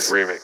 Remix. Remix.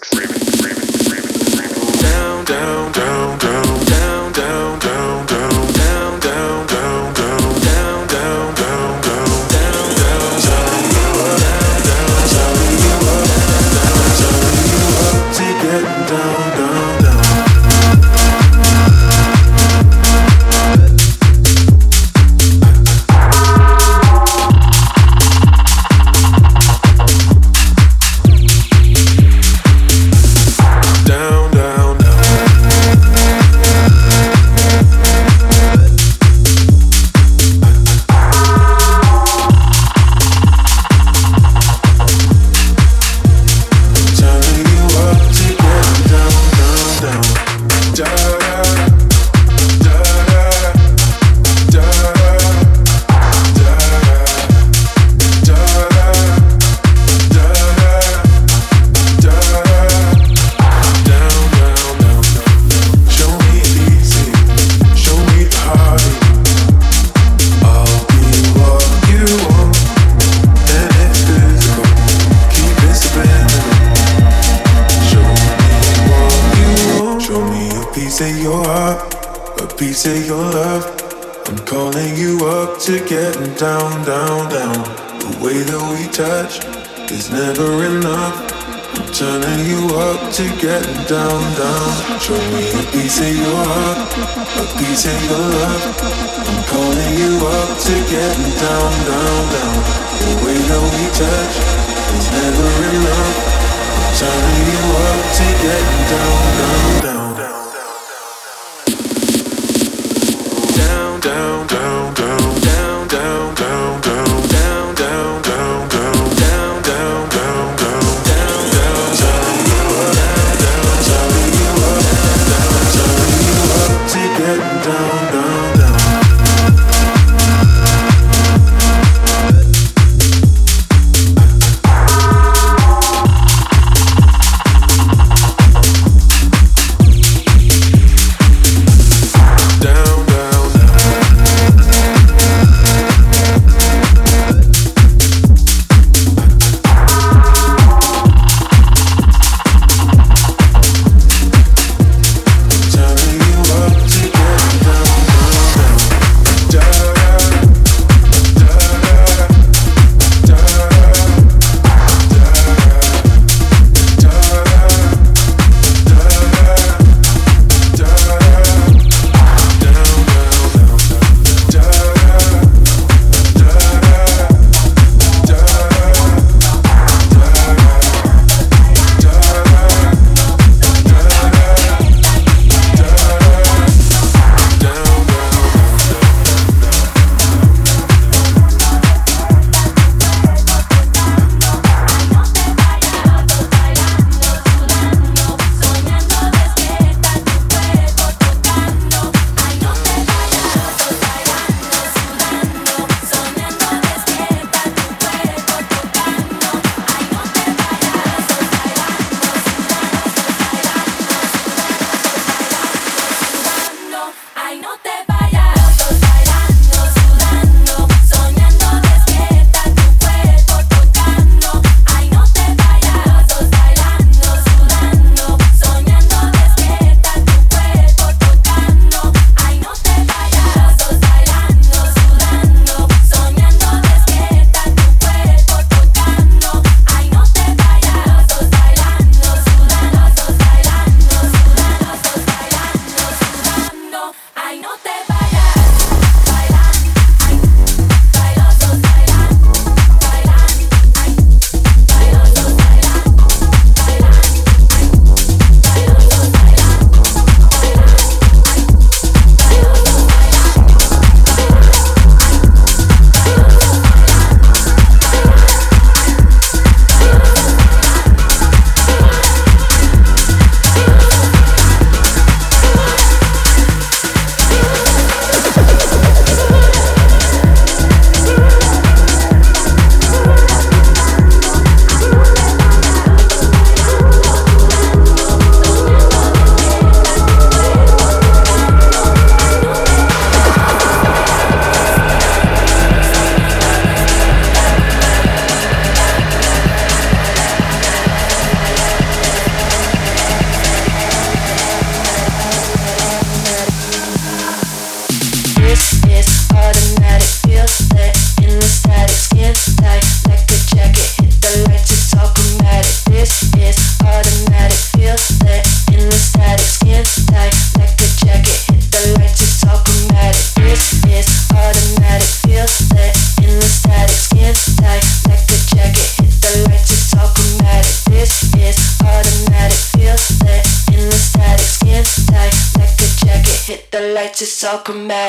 Lights, it's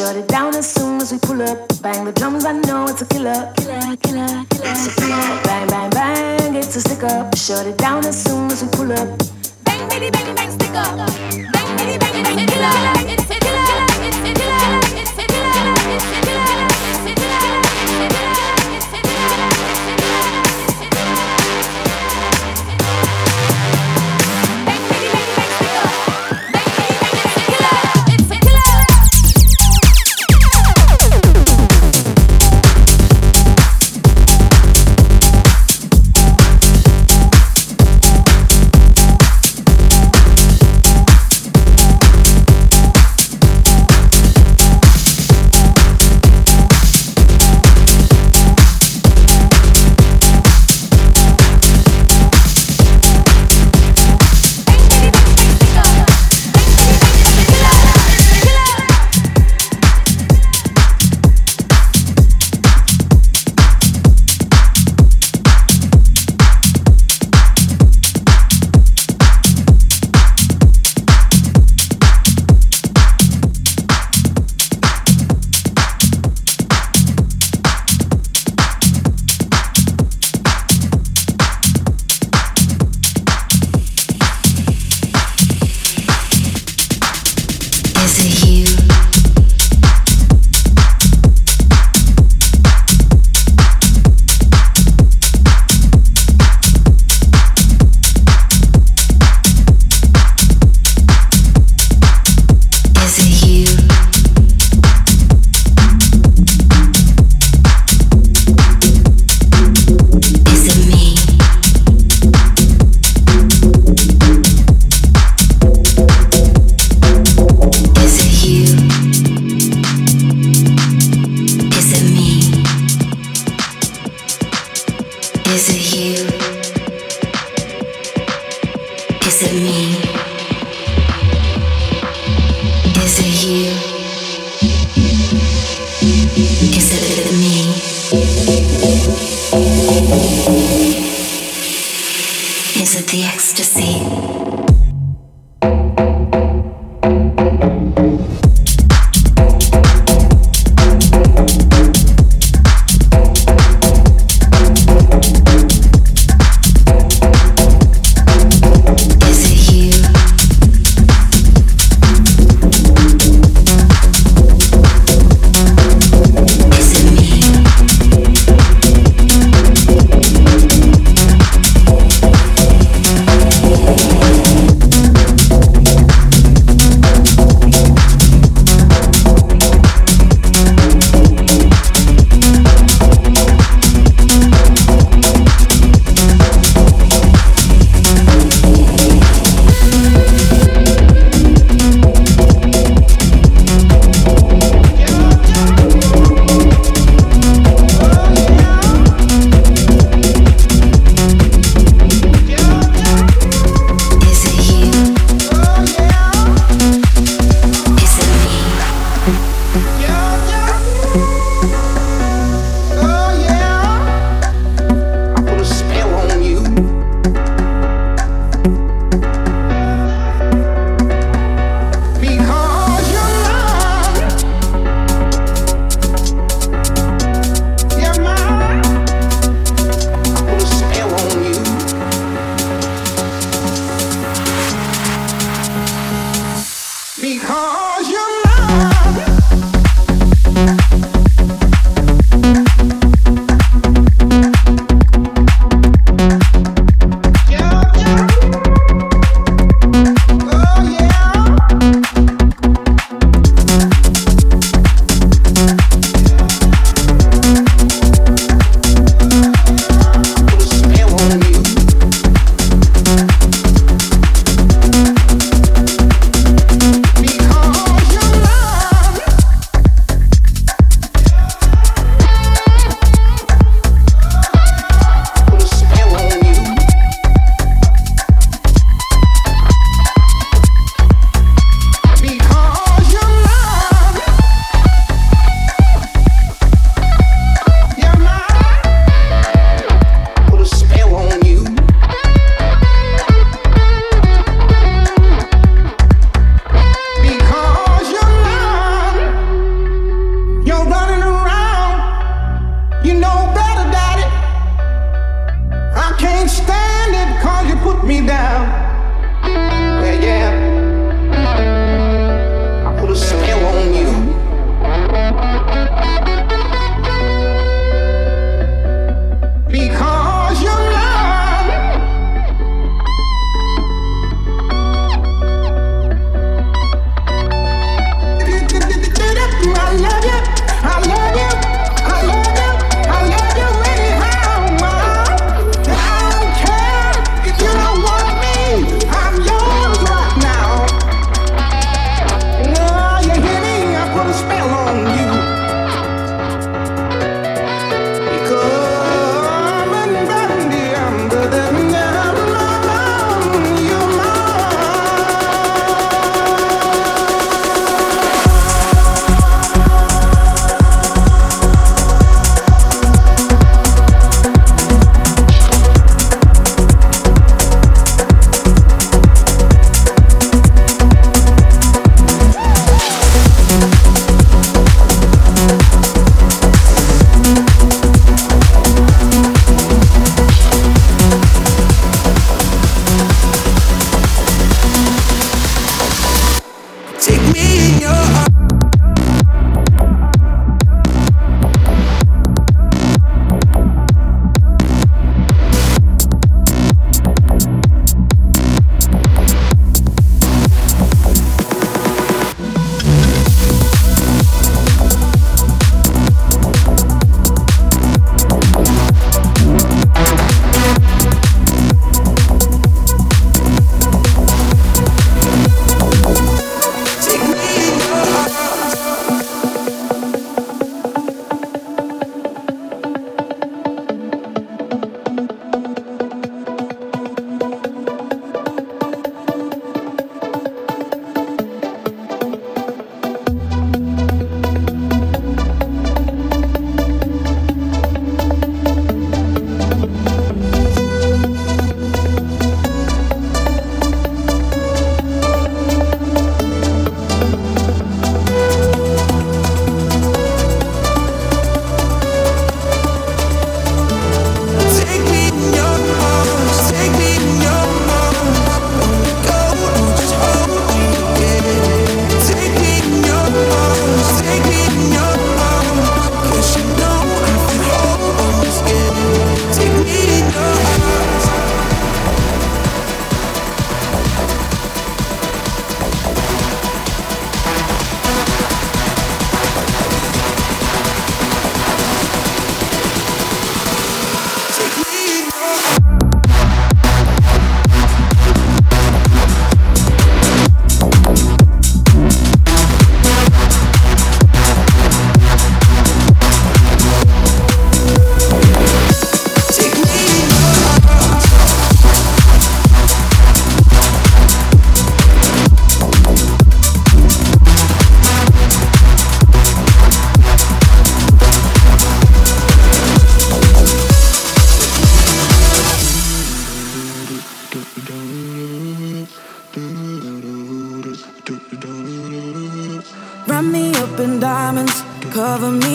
Shut it down as soon as we pull up. Bang the drums, I know it's a killer. Killer, killer, killer. So come on, bang, bang, bang, it's a stick up. Shut it down as soon as we pull up. Bang, baby, bang, bang, stick up. Bang, baby, bang, bang, killer. It's a killer. It's a killer. It's a killer. It's a killer.